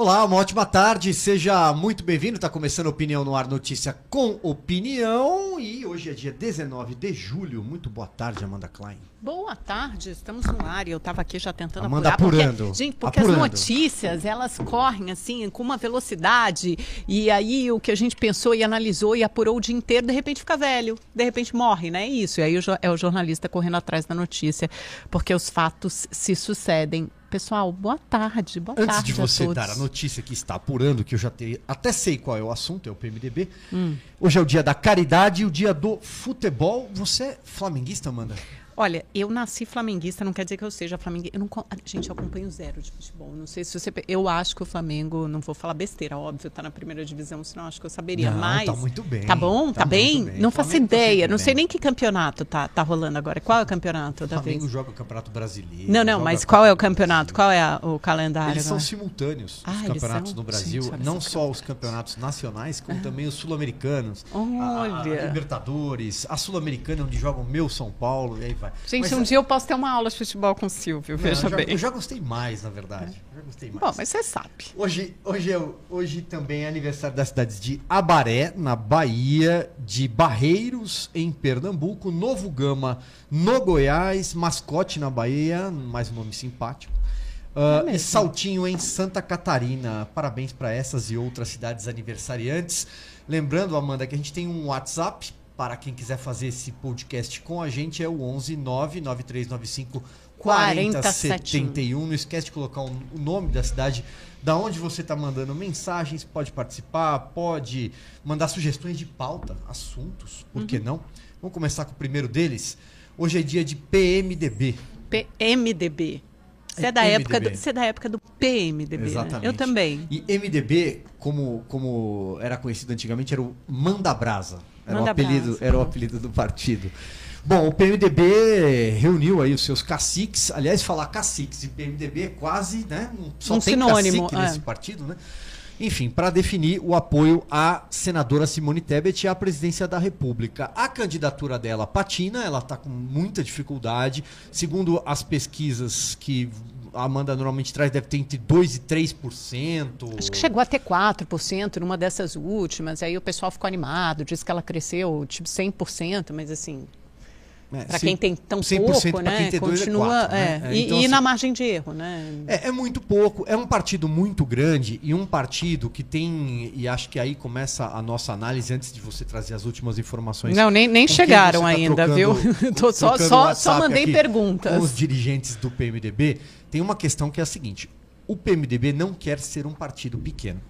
Olá, uma ótima tarde, seja muito bem-vindo. Está começando Opinião no Ar Notícia com Opinião e hoje é dia 19 de julho. Muito boa tarde, Amanda Klein. Boa tarde, estamos no ar e eu estava aqui já tentando Amanda apurar. apurando. Porque, gente, porque apurando. as notícias, elas correm assim, com uma velocidade e aí o que a gente pensou e analisou e apurou o dia inteiro, de repente fica velho, de repente morre, né? Isso, e aí é o jornalista correndo atrás da notícia, porque os fatos se sucedem. Pessoal, boa tarde, boa Antes tarde de a você todos. dar a notícia que está apurando, que eu já te- até sei qual é o assunto, é o PMDB. Hum. Hoje é o dia da caridade e o dia do futebol. Você é flamenguista, Amanda? Olha, eu nasci flamenguista, não quer dizer que eu seja flamenguista. Eu não, co- gente, eu acompanho zero de futebol. Não sei se você. Eu acho que o Flamengo, não vou falar besteira, óbvio, tá na primeira divisão, senão acho que eu saberia. Não, mas. tá muito bem, Tá bom? tá Tá, bem? bem. Não O faço tá ideia. sempre não sei bem. nem que campeonato tá, tá rolando agora. Qual é o campeonato O Flamengo vez? joga o Campeonato Brasileiro. Não, não, mas qual é o campeonato? Qual é a- o calendário? Eles são agora? simultâneos, Ah, os campeonatos são? no Brasil. Gente, olha não só. os campeonatos nacionais, como também os sul-americanos. A- a- a Olha. Libertadores, a Sul-Americana, onde joga o meu São Paulo, e aí vai. Gente, Mas, um dia eu posso ter uma aula de futebol com o Silvio, não, veja eu já, bem. Eu já gostei mais, na verdade. Já gostei mais. Bom, mas você sabe. Hoje, hoje, é, o- hoje também é aniversário das cidades de Abaré, na Bahia, de Barreiros, em Pernambuco, Novo Gama, no Goiás, Mascote, na Bahia, mais um nome simpático. Ah, É e Saltinho, em Santa Catarina. Parabéns para essas e outras cidades aniversariantes. Lembrando, Amanda, que a gente tem um WhatsApp para quem quiser fazer esse podcast com a gente, é o 11 99395 4071. Não esquece de colocar o nome da cidade, da onde você está mandando mensagens, pode participar, pode mandar sugestões de pauta, assuntos, por que não? Vamos começar com o primeiro deles. Hoje é dia de PMDB. PMDB. Você é, da época do, você é da época do PMDB, né? Exatamente. Eu também. E MDB, como, como era conhecido antigamente, era o Manda Brasa. Era, o Manda apelido, Brasa. era o apelido do partido. Bom, o PMDB reuniu aí os seus caciques. Aliás, falar caciques e PMDB é quase, né? Só Um tem sinônimo, cacique é. nesse partido, né? Enfim, para definir o apoio à senadora Simone Tebet à presidência da República. A candidatura dela patina, ela está com muita dificuldade. Segundo as pesquisas que a Amanda normalmente traz, deve ter entre 2% e 3%. Acho que chegou a ter 4% numa dessas últimas, aí o pessoal ficou animado, disse que ela cresceu tipo 100%, mas assim, É, para quem tem tão 100% pouco, né, é continua, quatro, é, né? É, e, então, e assim, na margem de erro, né? É, é muito pouco, é um partido muito grande e um partido que tem, e acho que aí começa a nossa análise antes de você trazer as últimas informações. Não, nem, nem chegaram tá ainda, trocando- viu? Só, só, só mandei aqui perguntas. Com os dirigentes do PMDB, tem uma questão que é a seguinte: o PMDB não quer ser um partido pequeno.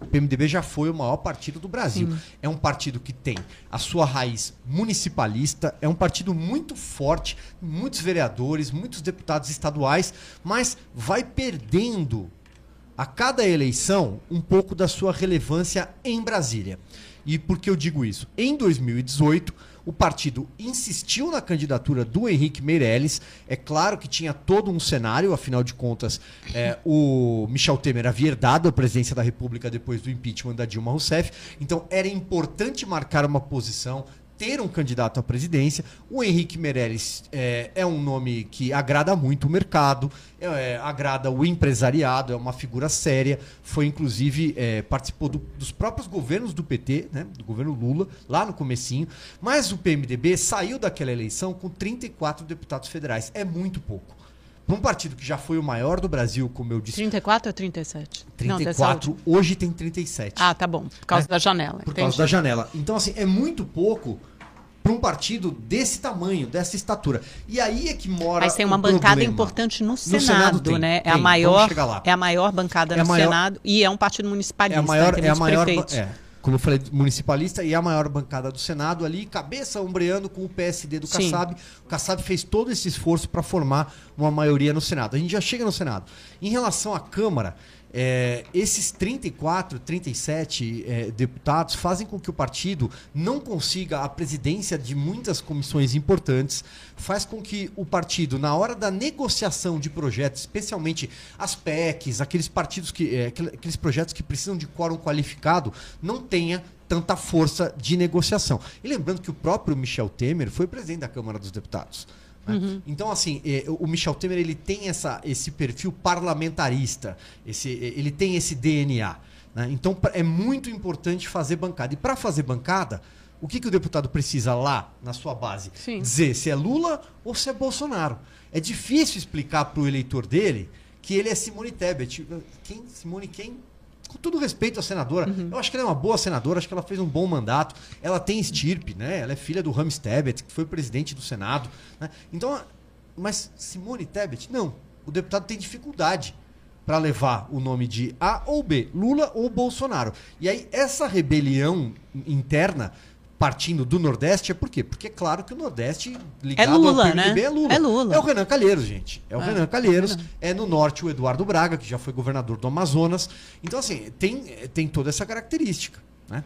O PMDB já foi o maior partido do Brasil. É um partido que tem a sua raiz municipalista, é um partido muito forte, muitos vereadores, muitos deputados estaduais, mas vai perdendo a cada eleição um pouco da sua relevância em Brasília. E por que eu digo isso? Em 2018, o partido insistiu na candidatura do Henrique Meirelles. É claro que tinha todo um cenário, afinal de contas, é, o Michel Temer havia herdado a presidência da República depois do impeachment da Dilma Rousseff. Então era importante marcar uma posição, ter um candidato à presidência. O Henrique Meirelles é, é um nome que agrada muito o mercado, é, é, agrada o empresariado, é uma figura séria. Foi, inclusive, é, participou do- dos próprios governos do PT, né, do governo Lula, lá no comecinho. Mas o PMDB saiu daquela eleição com 34 deputados federais. É muito pouco. Para um partido que já foi o maior do Brasil, como eu disse, 34 ou 37? Não, dessa 34, última. hoje tem 37 Ah, tá bom. Por causa É. da janela. por entendi. causa da janela. Então, assim, é muito pouco para um partido desse tamanho, dessa estatura. E aí é que mora. Mas tem uma bancada problema. importante no Senado Senado, tem, né? É tem. a Vamos maior, é a maior bancada É a no maior- Senado e é um partido É municipalista. a maior, tem é a 20 maior, prefeitos. é, como eu falei, municipalista e a maior bancada do Senado ali, cabeça ombreando com o PSD do Sim. Kassab. O Kassab fez todo esse esforço para formar uma maioria no Senado. A gente já chega no Senado. Em relação à Câmara, é, esses 34, 37 é, deputados fazem com que o partido não consiga a presidência de muitas comissões importantes, faz com que o partido, na hora da negociação de projetos, especialmente as PECs, aqueles partidos que. é, aquele- aqueles projetos que precisam de quórum qualificado, não tenha tanta força de negociação. E lembrando que o próprio Michel Temer foi presidente da Câmara dos Deputados. Né? Uhum. Então, assim, é, o Michel Temer ele tem essa, esse perfil parlamentarista, esse, ele tem esse DNA. Né? Então, é muito importante fazer bancada. E para fazer bancada, o que, que o deputado precisa lá na sua base? Sim. Dizer se é Lula ou se é Bolsonaro. É difícil explicar para o eleitor dele que ele é Simone Tebet. Quem? Simone quem? Com todo respeito à senadora, uhum. eu acho que ela é uma boa senadora, acho que ela fez um bom mandato. Ela tem estirpe, né? Ela é filha do Rams Tebet, que foi presidente do Senado. Né? Então, mas Simone Tebet, não. O deputado tem dificuldade para levar o nome de A ou B, Lula ou Bolsonaro. E aí, essa rebelião interna partindo do Nordeste é por quê? Porque é claro que o Nordeste ligado é Lula, ao PMDB né? é Lula. É Lula. É o Renan Calheiros, gente. É o é, Renan Calheiros. É, é no Norte o Eduardo Braga, que já foi governador do Amazonas. Então, assim, tem, tem toda essa característica. Né?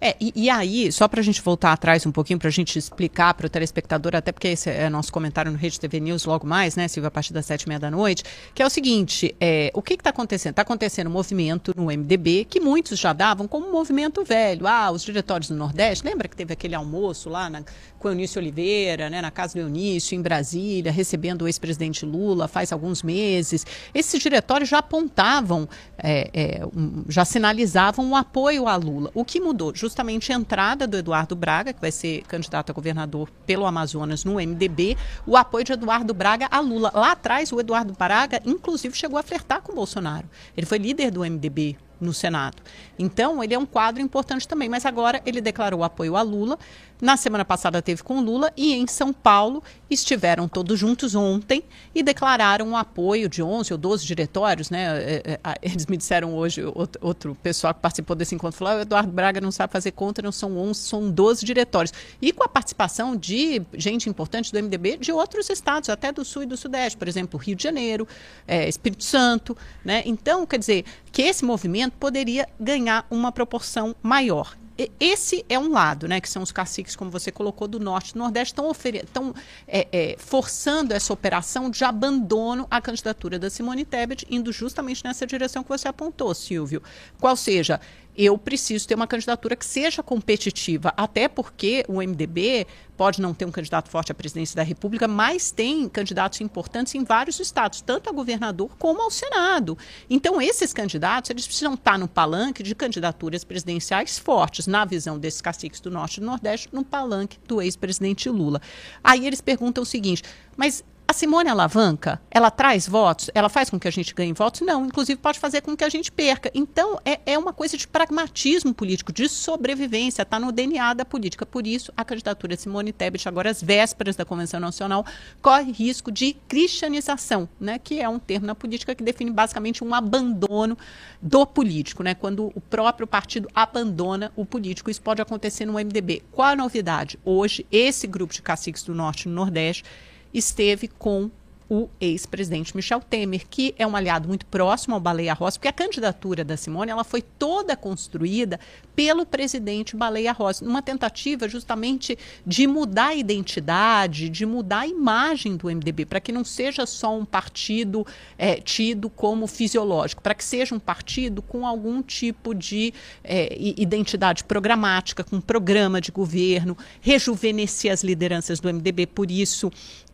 É, e, e, aí, só para a gente voltar atrás um pouquinho, para a gente explicar para o telespectador, até porque esse é nosso comentário no Rede TV News logo mais, né, Silvia, a partir das sete e meia da noite, que é o seguinte, é, o que está acontecendo? Está acontecendo um movimento no MDB que muitos já davam como um movimento velho. Ah, os diretórios do Nordeste, lembra que teve aquele almoço lá na, com o Eunício Oliveira, né, na casa do Eunício, em Brasília, recebendo o ex-presidente Lula faz alguns meses. Esses diretórios já apontavam, é, é, um, já sinalizavam o apoio a Lula. O que mudou? Justamente a entrada do Eduardo Braga, que vai ser candidato a governador pelo Amazonas no MDB, o apoio de Eduardo Braga a Lula. Lá atrás, o Eduardo Braga, inclusive, chegou a flertar com o Bolsonaro. Ele foi líder do MDB no Senado. Então, ele é um quadro importante também, mas agora ele declarou apoio a Lula. Na semana passada teve com Lula e em São Paulo estiveram todos juntos ontem e declararam o apoio de 11 ou 12 diretórios, né? É, é, eles me disseram hoje, outro pessoal que participou desse encontro falou: ah, o Eduardo Braga não sabe fazer conta, não são 11, são 12 diretórios. E com a participação de gente importante do MDB de outros estados, até do Sul e do Sudeste, por exemplo, Rio de Janeiro, é, Espírito Santo, né? Então, quer dizer, que esse movimento poderia ganhar uma proporção maior esse é um lado, né, que são os caciques, como você colocou, do norte e do nordeste, estão é, é, forçando essa operação de abandono à candidatura da Simone Tebet, indo justamente nessa direção que você apontou, Silvio. Qual seja, eu preciso ter uma candidatura que seja competitiva, até porque o MDB pode não ter um candidato forte à presidência da República, mas tem candidatos importantes em vários estados, tanto a governador como ao Senado. Então, esses candidatos, eles precisam estar no palanque de candidaturas presidenciais fortes, na visão desses caciques do Norte e do Nordeste, no palanque do ex-presidente Lula. Aí eles perguntam o seguinte, mas a Simone alavanca, ela traz votos, ela faz com que a gente ganhe votos? Não, inclusive pode fazer com que a gente perca. Então, é, é uma coisa de pragmatismo político, de sobrevivência, está no DNA da política. Por isso, a candidatura de Simone Tebet, agora às vésperas da Convenção Nacional, corre risco de cristianização, né, que é um termo na política que define basicamente um abandono do político, né, quando o próprio partido abandona o político. Isso pode acontecer no MDB. Qual a novidade? Hoje, esse grupo de caciques do Norte e do Nordeste esteve com o ex-presidente Michel Temer, que é um aliado muito próximo ao Baleia Rossi, porque a candidatura da Simone ela foi toda construída pelo presidente Baleia Rossi, numa tentativa justamente de mudar a identidade, de mudar a imagem do MDB, para que não seja só um partido é, tido como fisiológico, para que seja um partido com algum tipo de é, identidade programática, com programa de governo, rejuvenescer as lideranças do MDB, por isso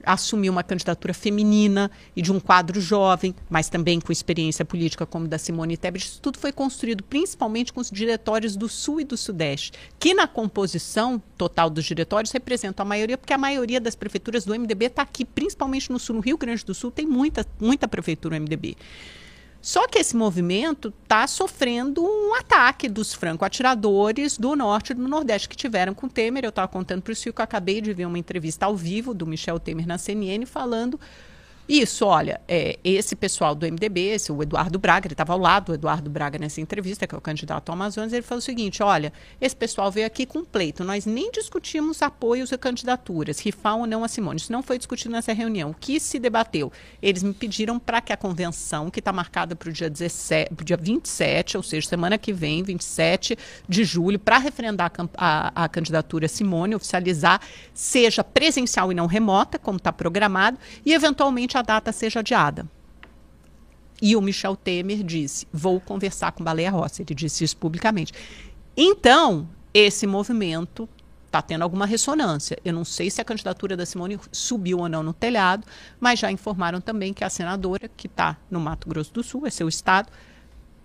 assumiu uma candidatura feminina e de um quadro jovem, mas também com experiência política como da Simone Tebet. Isso tudo foi construído principalmente com os diretórios do Sul e do Sudeste, que na composição total dos diretórios representam a maioria, porque a maioria das prefeituras do MDB está aqui, principalmente no Sul. No Rio Grande do Sul tem muita, muita prefeitura MDB. Só que esse movimento está sofrendo um ataque dos franco-atiradores do norte e do nordeste que tiveram com Temer. Eu estava contando para o Silvio que eu acabei de ver uma entrevista ao vivo do Michel Temer na CNN falando isso, olha, é, esse pessoal do MDB, esse, o Eduardo Braga, ele estava ao lado do Eduardo Braga nessa entrevista, que é o candidato ao Amazonas, ele falou o seguinte: olha, esse pessoal veio aqui com pleito, nós nem discutimos apoios e candidaturas, rifar ou não a Simone. Isso não foi discutido nessa reunião. O que se debateu? Eles me pediram para que a convenção, que está marcada para o dia, 17, dia 27, ou seja, semana que vem, 27 de julho, para referendar a, a, a candidatura Simone, oficializar, seja presencial e não remota, como está programado, e eventualmente a data seja adiada. E o Michel Temer disse: vou conversar com Baleia Rossi. Ele disse isso publicamente. Então, esse movimento está tendo alguma ressonância. Eu não sei se a candidatura da Simone subiu ou não no telhado, mas já informaram também que a senadora, que está no Mato Grosso do Sul, é seu estado,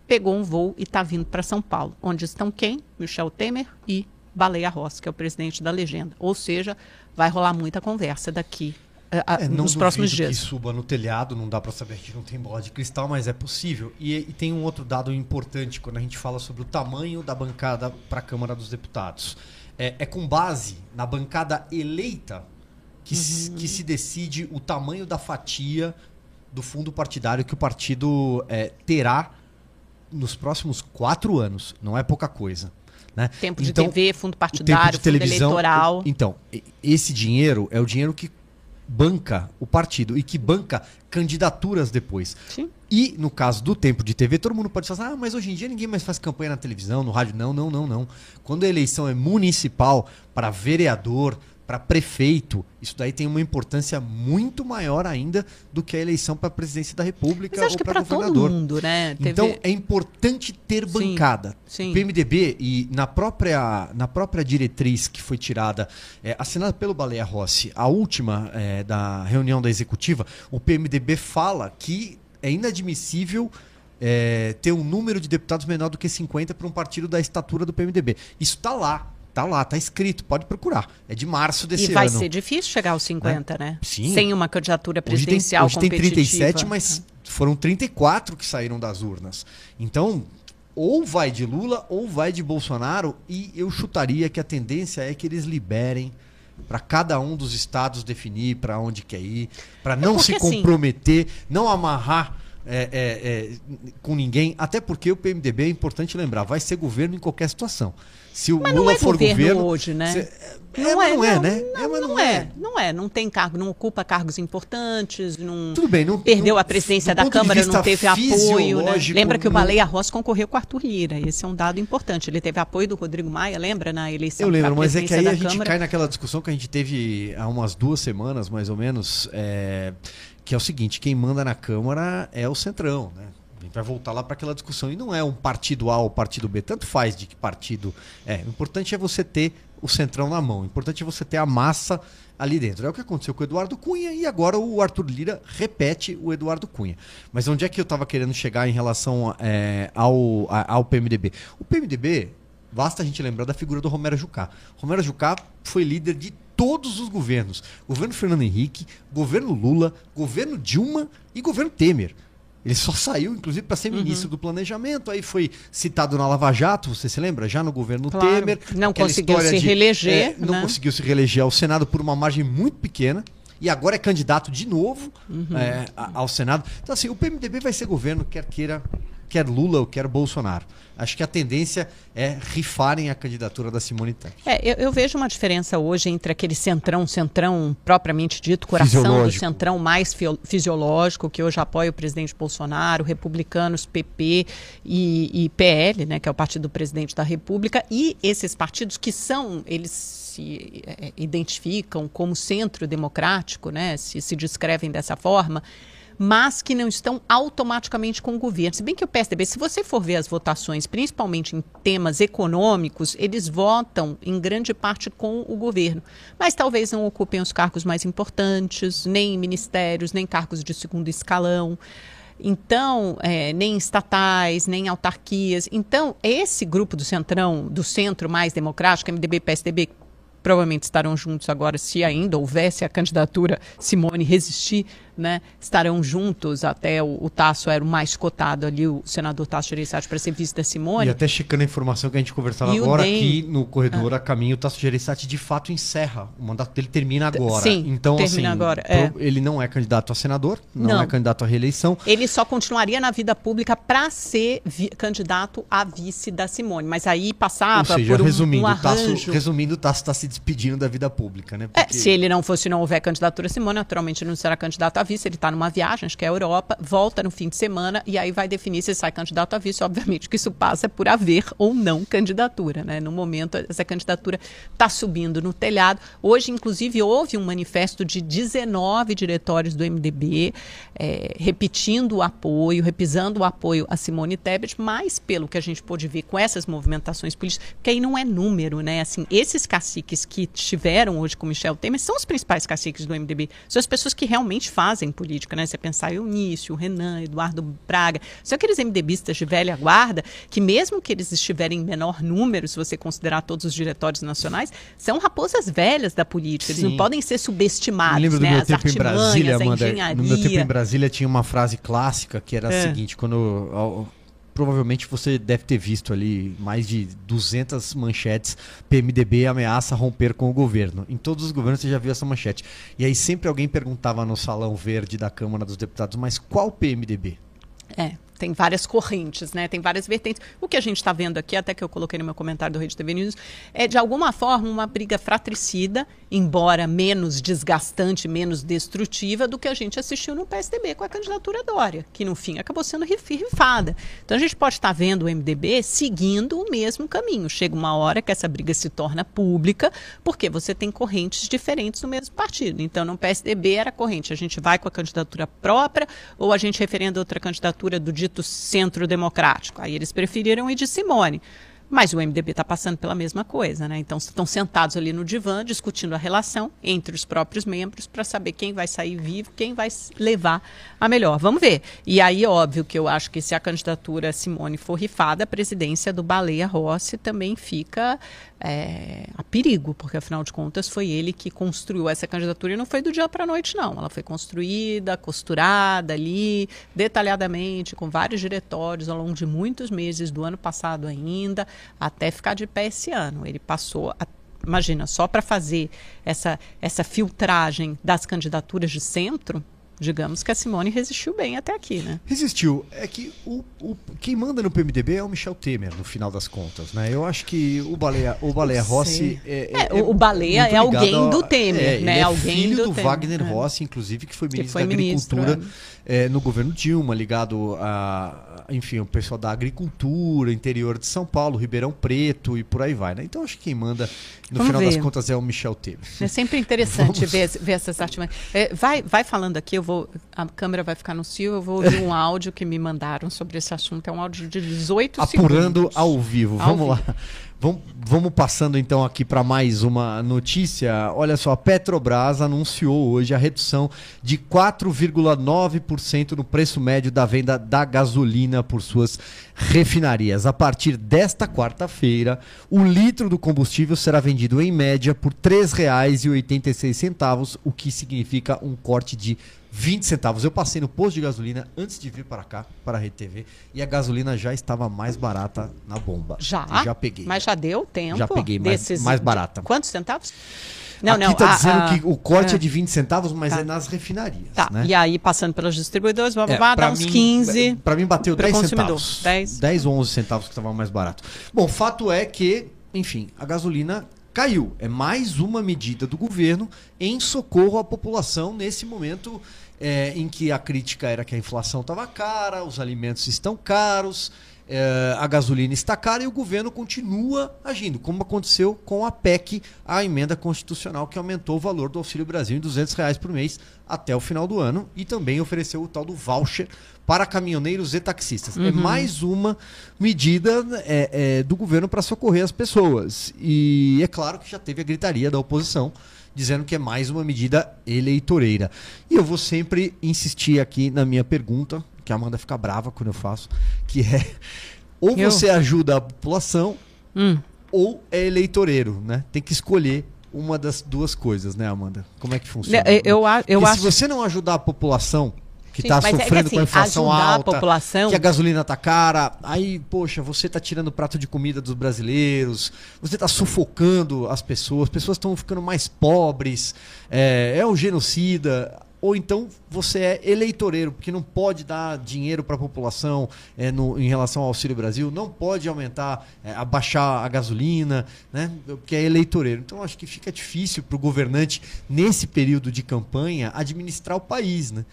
pegou um voo e está vindo para São Paulo. Onde estão quem? Michel Temer e Baleia Rossi, que é o presidente da legenda. Ou seja, vai rolar muita conversa daqui é, nos próximos dias. que suba no telhado, não dá para saber, a gente não tem bola de cristal, mas é possível. E, e, tem um outro dado importante quando a gente fala sobre o tamanho da bancada para a Câmara dos Deputados. É, é, com base na bancada eleita que, uhum. se, que se decide o tamanho da fatia do fundo partidário que o partido é, terá nos próximos quatro anos. Não é pouca coisa. Né? Tempo de então, TV, fundo partidário, fundo eleitoral. Então, esse dinheiro é o dinheiro que banca o partido e que banca candidaturas depois. Sim. E no caso do tempo de TV, todo mundo pode falar, ah, mas hoje em dia ninguém mais faz campanha na televisão, no rádio. Não, não, não, não. Quando a eleição é municipal, para vereador, para prefeito, isso daí tem uma importância muito maior ainda do que a eleição para a presidência da República ou para governador. Todo mundo, né? Teve... Então é importante ter bancada. Sim. O PMDB e na própria, na própria diretriz que foi tirada, é, assinada pelo Baleia Rossi, a última é, da reunião da executiva, o PMDB fala que é inadmissível é, ter um número de deputados menor do que 50 para um partido da estatura do PMDB. Isso está lá. Tá lá, tá escrito, pode procurar. É de março desse ano. E vai ano. ser difícil chegar aos 50, né? né? Sim. Sem uma candidatura presidencial hoje tem, hoje tem 37, mas foram 34 que saíram das urnas. Então, ou vai de Lula ou vai de Bolsonaro e eu chutaria que a tendência é que eles liberem para cada um dos estados definir para onde quer ir, para não é se assim, comprometer, assim, não amarrar é, é, é, com ninguém, até porque o PMDB é importante lembrar, vai ser governo em qualquer situação. Se o mas Lula é for governo, governo hoje, né? Cê, é, não, é, não, é, né? Não, não, não é. Não é. Não tem cargo, não ocupa cargos importantes, não Tudo bem, não, perdeu a presidência da Câmara, não teve apoio. Né? Lembra que o Baleia Rossi concorreu com o Arthur Lira. Esse é um dado importante. Ele teve apoio do Rodrigo Maia, lembra, na eleição Eu lembro, mas é que aí a gente Câmara. cai naquela discussão que a gente teve há umas duas semanas, mais ou menos, é, que é o seguinte: quem manda na Câmara é o Centrão, né? A gente vai voltar lá para aquela discussão. E não é um partido A ou partido B. Tanto faz de que partido é. O importante é você ter o centrão na mão. O importante é você ter a massa ali dentro. É o que aconteceu com o Eduardo Cunha e agora o Arthur Lira repete o Eduardo Cunha. Mas onde é que eu estava querendo chegar em relação é, ao, ao PMDB? O PMDB, basta a gente lembrar da figura do Romero Jucá. Romero Jucá foi líder de todos os governos. Governo Fernando Henrique, governo Lula, governo Dilma e governo Temer. Ele só saiu, inclusive, para ser uhum. ministro do Planejamento. Aí foi citado na Lava Jato, você se lembra? Já no governo claro. Temer. Não conseguiu se de, reeleger. É, não né? conseguiu se reeleger ao Senado por uma margem muito pequena. E agora é candidato de novo uhum. é, ao Senado. Então, assim, o PMDB vai ser governo, quer queira, quer Lula ou quer Bolsonaro. Acho que a tendência é rifarem a candidatura da Simone Tebet. É, eu, eu, vejo uma diferença hoje entre aquele centrão, centrão propriamente dito, coração do centrão mais fisiológico, que hoje apoia o presidente Bolsonaro, republicanos, PP e, e PL, né, que é o partido do presidente da República, e esses partidos que são, eles se é, identificam como centro democrático, né, se, se descrevem dessa forma, mas que não estão automaticamente com o governo. Se bem que o PSDB, se você for ver as votações, principalmente em temas econômicos, eles votam em grande parte com o governo, mas talvez não ocupem os cargos mais importantes, nem ministérios, nem cargos de segundo escalão. Então, é, nem estatais, nem autarquias. Então, esse grupo do centrão, do centro mais democrático, MDB, PSDB, provavelmente estarão juntos agora, se ainda houvesse a candidatura Simone resistir, né, estarão juntos até o, o Tasso era o mais cotado ali, o senador Tasso Gereissati para ser vice da Simone. E até checando a informação que a gente conversava e agora aqui no corredor ah. a caminho, o Tasso Gereissati de fato encerra. O mandato dele termina agora. Sim, então termina assim, agora. É. ele não é candidato a senador, não, não, é candidato à reeleição. Ele só continuaria na vida pública para ser candidato a vice da Simone, mas aí passava Ou seja, por um, resumindo, um arranjo... Tasso, resumindo, o Tasso está se despedindo da vida pública, né? Porque... É, se ele não fosse não houver candidatura a Simone, naturalmente não será candidato a vice vice, ele está numa viagem, acho que é a Europa, volta no fim de semana e aí vai definir se sai candidato a vice. Obviamente que isso passa por haver ou não candidatura. Né? No momento, essa candidatura está subindo no telhado. Hoje, inclusive, houve um manifesto de 19 diretórios do MDB é, repetindo o apoio, repisando o apoio a Simone Tebet, mas pelo que a gente pôde ver com essas movimentações políticas, que aí não é número, né? Assim, esses caciques que estiveram hoje com Michel Temer são os principais caciques do MDB. São as pessoas que realmente fazem política, né? Você pensar Eunício, Renan, Eduardo Braga, são aqueles MDBistas de velha guarda que mesmo que eles estiverem em menor número, se você considerar todos os diretórios nacionais, são raposas velhas da política. Eles Sim. não podem ser subestimados, lembro né? Do meu As tempo em Brasília, Amanda, no meu tempo em Brasília tinha uma frase clássica que era é. a seguinte, quando provavelmente você deve ter visto ali mais de 200 manchetes PMDB ameaça romper com o governo. Em todos os governos você já viu essa manchete. E aí sempre alguém perguntava no salão verde da Câmara dos Deputados, mas qual PMDB? É, tem várias correntes, né? Tem várias vertentes. O que a gente está vendo aqui, até que eu coloquei no meu comentário do Rede TV News, é de alguma forma uma briga fratricida, embora menos desgastante, menos destrutiva do que a gente assistiu no PSDB com a candidatura Dória, que no fim acabou sendo rifada. Então a gente pode estar tá vendo o MDB seguindo o mesmo caminho. Chega uma hora que essa briga se torna pública, porque você tem correntes diferentes no mesmo partido. Então no PSDB era corrente, a gente vai com a candidatura própria ou a gente referenda outra candidatura do dito dito centro democrático. Aí eles preferiram ir de Simone. Mas o MDB está passando pela mesma coisa, né? Então estão sentados ali no divã discutindo a relação entre os próprios membros para saber quem vai sair vivo, quem vai levar a melhor. Vamos ver. E aí, óbvio que eu acho que se a candidatura Simone for rifada, a presidência do Baleia Rossi também fica é, a perigo, porque afinal de contas foi ele que construiu essa candidatura e não foi do dia para a noite, não. Ela foi construída, costurada ali, detalhadamente, com vários diretórios ao longo de muitos meses do ano passado ainda, até ficar de pé esse ano. Ele passou a imagina, só para fazer essa, essa filtragem das candidaturas de centro, digamos que a Simone resistiu bem até aqui, né? Resistiu. É que o, o, quem manda no PMDB é o Michel Temer, no final das contas, né? Eu acho que o Baleia, o Baleia Rossi... É, é, é, o Baleia é alguém do Temer, é, né? É alguém filho do, do Wagner é. Rossi, inclusive, que foi ministro que foi da Agricultura ministro, é. no governo Dilma, ligado a, enfim, o pessoal da agricultura, interior de São Paulo, Ribeirão Preto e por aí vai, né? Então acho que quem manda, no Vamos final ver. das contas, é o Michel Temer. É sempre interessante ver, ver essas artimanhas. vai, vai falando aqui, eu vou... A câmera vai ficar no cio, eu vou ouvir um áudio que me mandaram sobre esse assunto. É um áudio de 18 Apurando segundos. ao vivo. Ao Vamos vivo. lá. Vamos, vamos passando então aqui para mais uma notícia. Olha só, a Petrobras anunciou hoje a redução de 4,9% no preço médio da venda da gasolina por suas refinarias. A partir desta quarta-feira, o litro do combustível será vendido em média por R$ 3,86, o que significa um corte de 20 centavos. Eu passei no posto de gasolina antes de vir para cá, para a Rede TV, e a gasolina já estava mais barata na bomba. Já? já peguei. Mas já deu tempo? Já peguei, mais, mais barata. Quantos centavos? Não, Aqui não. Está dizendo a, que o corte é. é de 20 centavos, mas tá. é nas refinarias. Tá. Né? E aí, passando pelos distribuidores, vai é, dar uns mim, 15. Para mim, bateu 10 centavos. 10. 10 ou 11 centavos que estava mais barato. Bom, fato é que, enfim, a gasolina caiu. É mais uma medida do governo em socorro à população nesse momento é, em que a crítica era que a inflação estava cara, os alimentos estão caros, é, a gasolina está cara e o governo continua agindo, como aconteceu com a PEC, a emenda constitucional que aumentou o valor do Auxílio Brasil em 200 reais por mês até o final do ano e também ofereceu o tal do voucher para caminhoneiros e taxistas. É uhum. É mais uma medida é, é, do governo para socorrer as pessoas. E é claro que já teve a gritaria da oposição dizendo que é mais uma medida eleitoreira. E eu vou sempre insistir aqui na minha pergunta, que a Amanda fica brava quando eu faço, que é ou eu? você ajuda a população hum. ou é eleitoreiro, né? Tem que escolher uma das duas coisas, né, Amanda? Como é que funciona? Eu, eu, eu acho... se você não ajudar a população que está sofrendo é que, assim, com a inflação alta, a população... que a gasolina tá cara, aí, poxa, você está tirando o prato de comida dos brasileiros, você está sufocando as pessoas, as pessoas estão ficando mais pobres, é, é um genocida ou então você é eleitoreiro, porque não pode dar dinheiro para a população é, no, em relação ao Auxílio Brasil, não pode aumentar, é, abaixar a gasolina, né? porque é eleitoreiro. Então acho que fica difícil para o governante, nesse período de campanha, administrar o país. Né?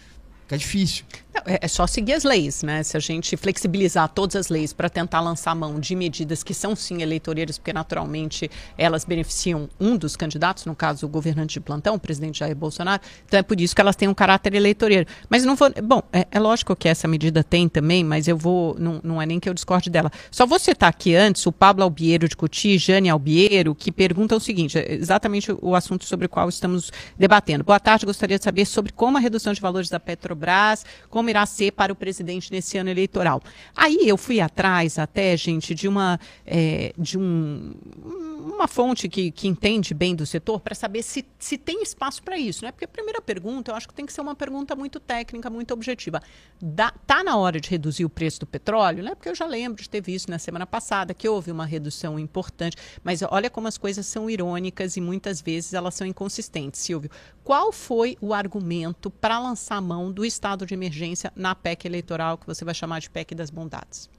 Fica difícil. É, é só seguir as leis, né? Se a gente flexibilizar todas as leis para tentar lançar mão de medidas que são sim eleitoreiras, porque naturalmente elas beneficiam um dos candidatos, no caso o governante de plantão, o presidente Jair Bolsonaro, então é por isso que elas têm um caráter eleitoreiro. Mas não vou. Bom, é, é lógico que essa medida tem também, mas eu vou. Não, não é nem que eu discorde dela. Só vou citar aqui antes o Pablo Albiero de Cuti, Jane Albiero, que perguntam o seguinte: é exatamente o assunto sobre o qual estamos debatendo. Boa tarde, gostaria de saber sobre como a redução de valores da Petrobras Petrobras, irá ser para o presidente nesse ano eleitoral. Aí eu fui atrás até, gente, de uma é, de um, uma fonte que, que entende bem do setor para saber se, se tem espaço para isso, né? Porque a primeira pergunta, eu acho que tem que ser uma pergunta muito técnica, muito objetiva. Dá, tá na hora de reduzir o preço do petróleo, né? Porque eu já lembro de ter visto na semana passada que houve uma redução importante, mas olha como as coisas são irônicas e muitas vezes elas são inconsistentes, Silvio. Qual foi o argumento para lançar a mão do estado de emergência na PEC eleitoral, que você vai chamar de PEC das bondades?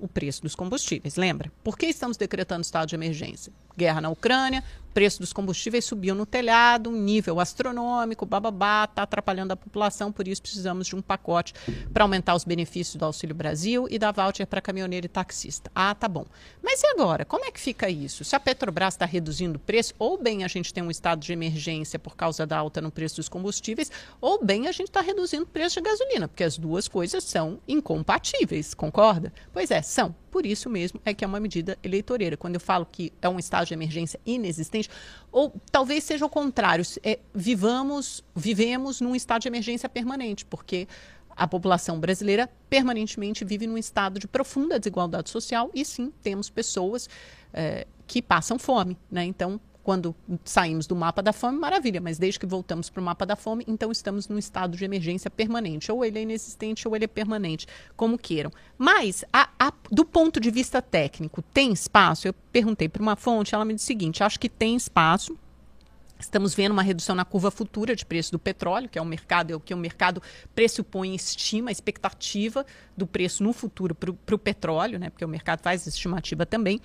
O preço dos combustíveis, lembra? Por que estamos decretando estado de emergência? Guerra na Ucrânia, preço dos combustíveis subiu no telhado, um nível astronômico, bababá, está atrapalhando a população, por isso precisamos de um pacote para aumentar os benefícios do Auxílio Brasil e da voucher para caminhoneiro e taxista. Ah, tá bom. Mas e agora? Como é que fica isso? Se a Petrobras está reduzindo o preço, ou bem a gente tem um estado de emergência por causa da alta no preço dos combustíveis, ou bem a gente está reduzindo o preço de gasolina, porque as duas coisas são incompatíveis, concorda? Pois é, são. Por isso mesmo é que é uma medida eleitoreira. Quando eu falo que é um estado de emergência inexistente, ou talvez seja o contrário, é, vivamos, vivemos num estado de emergência permanente, porque a população brasileira permanentemente vive num estado de profunda desigualdade social e sim temos pessoas é, que passam fome, né? Então quando saímos do mapa da fome, maravilha, mas desde que voltamos para o mapa da fome, então estamos num estado de emergência permanente. Ou ele é inexistente ou ele é permanente, como queiram. Mas, a, a, do ponto de vista técnico, tem espaço? Eu perguntei para uma fonte, ela me disse o seguinte: acho que tem espaço. Estamos vendo uma redução na curva futura de preço do petróleo, que é um mercado, é o que o mercado pressupõe, estima, expectativa do preço no futuro para o petróleo, né? Porque o mercado faz estimativa também.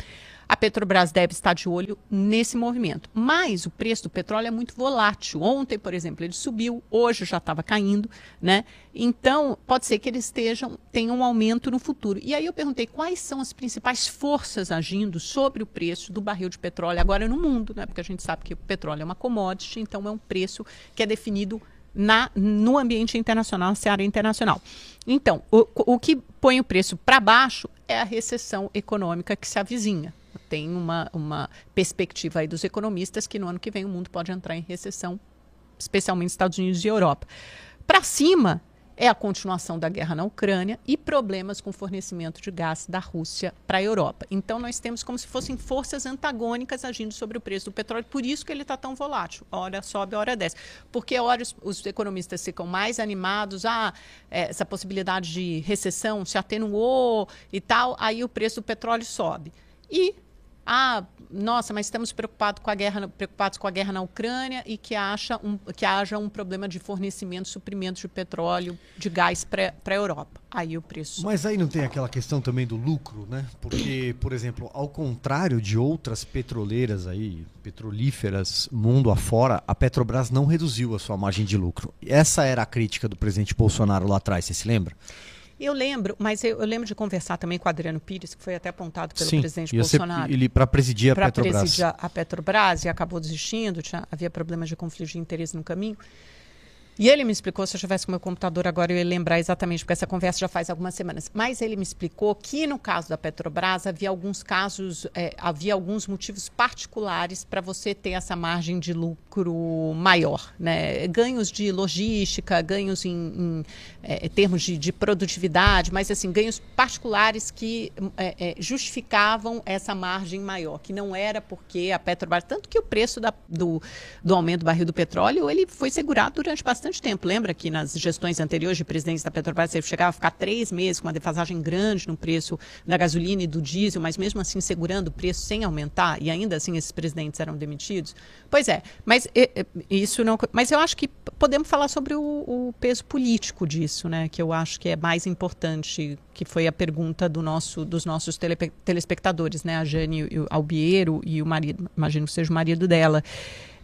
A Petrobras deve estar de olho nesse movimento. Mas o preço do petróleo é muito volátil. Ontem, por exemplo, ele subiu, hoje já estava caindo, né? Então, pode ser que eles estejam, tenham um aumento no futuro. E aí eu perguntei quais são as principais forças agindo sobre o preço do barril de petróleo agora no mundo, né? Porque a gente sabe que o petróleo é uma commodity, então é um preço que é definido na, no ambiente internacional, na seara internacional. Então, o, o que põe o preço para baixo é a recessão econômica que se avizinha tem uma, uma perspectiva aí dos economistas que no ano que vem o mundo pode entrar em recessão, especialmente Estados Unidos e Europa. Para cima é a continuação da guerra na Ucrânia e problemas com fornecimento de gás da Rússia para a Europa. Então nós temos como se fossem forças antagônicas agindo sobre o preço do petróleo, por isso que ele está tão volátil. Hora sobe, hora desce. Porque hora os, os economistas ficam mais animados, ah, é, essa possibilidade de recessão se atenuou e tal, aí o preço do petróleo sobe. E ah, nossa, mas estamos preocupados com a guerra, preocupados com a guerra na Ucrânia e que, acha um, que haja um problema de fornecimento, suprimento de petróleo, de gás para a Europa. Aí o preço. Mas aí não tem aquela questão também do lucro, né? Porque, por exemplo, ao contrário de outras petroleiras aí, petrolíferas, mundo afora, a Petrobras não reduziu a sua margem de lucro. Essa era a crítica do presidente Bolsonaro lá atrás, você se lembra? Eu lembro, mas eu, eu, lembro de conversar também com o Adriano Pires, que foi até apontado pelo Sim, presidente Bolsonaro. Ele para presidir a Petrobras. Para presidir a Petrobras e acabou desistindo, tinha, havia problemas de conflito de interesse no caminho. E ele me explicou, se eu tivesse com meu computador agora, eu ia lembrar exatamente, porque essa conversa já faz algumas semanas. Mas ele me explicou que no caso da Petrobras havia alguns casos, é, havia alguns motivos particulares para você ter essa margem de lucro maior. Né? Ganhos de logística, ganhos em, em é, termos de, de, produtividade, mas assim, ganhos particulares que é, justificavam essa margem maior, que não era porque a Petrobras, tanto que o preço da, do, do aumento do barril do petróleo, ele foi segurado durante bastante bastante tempo. Lembra que nas gestões anteriores de presidentes da Petrobras, você chegava a ficar três meses com uma defasagem grande no preço da gasolina e do diesel, mas mesmo assim segurando o preço sem aumentar, e ainda assim esses presidentes eram demitidos? Pois é, mas isso não. Mas eu acho que podemos falar sobre o, o, peso político disso, né? Que eu acho que é mais importante, que foi a pergunta do nosso, dos nossos tele, telespectadores, né? A Jane Albiero e o marido, imagino que seja o marido dela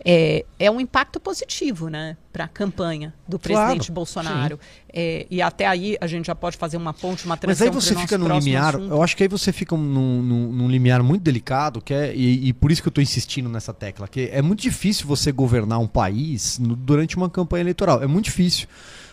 é, é um impacto positivo né, para a campanha do presidente claro, Bolsonaro. É, e até aí a gente já pode fazer uma ponte, uma transição. Mas aí você fica num limiar, assunto. eu acho que aí você fica num, num, num limiar muito delicado, que é, e, e por isso que eu estou insistindo nessa tecla, que é muito difícil você governar um país no, durante uma campanha eleitoral. É muito difícil.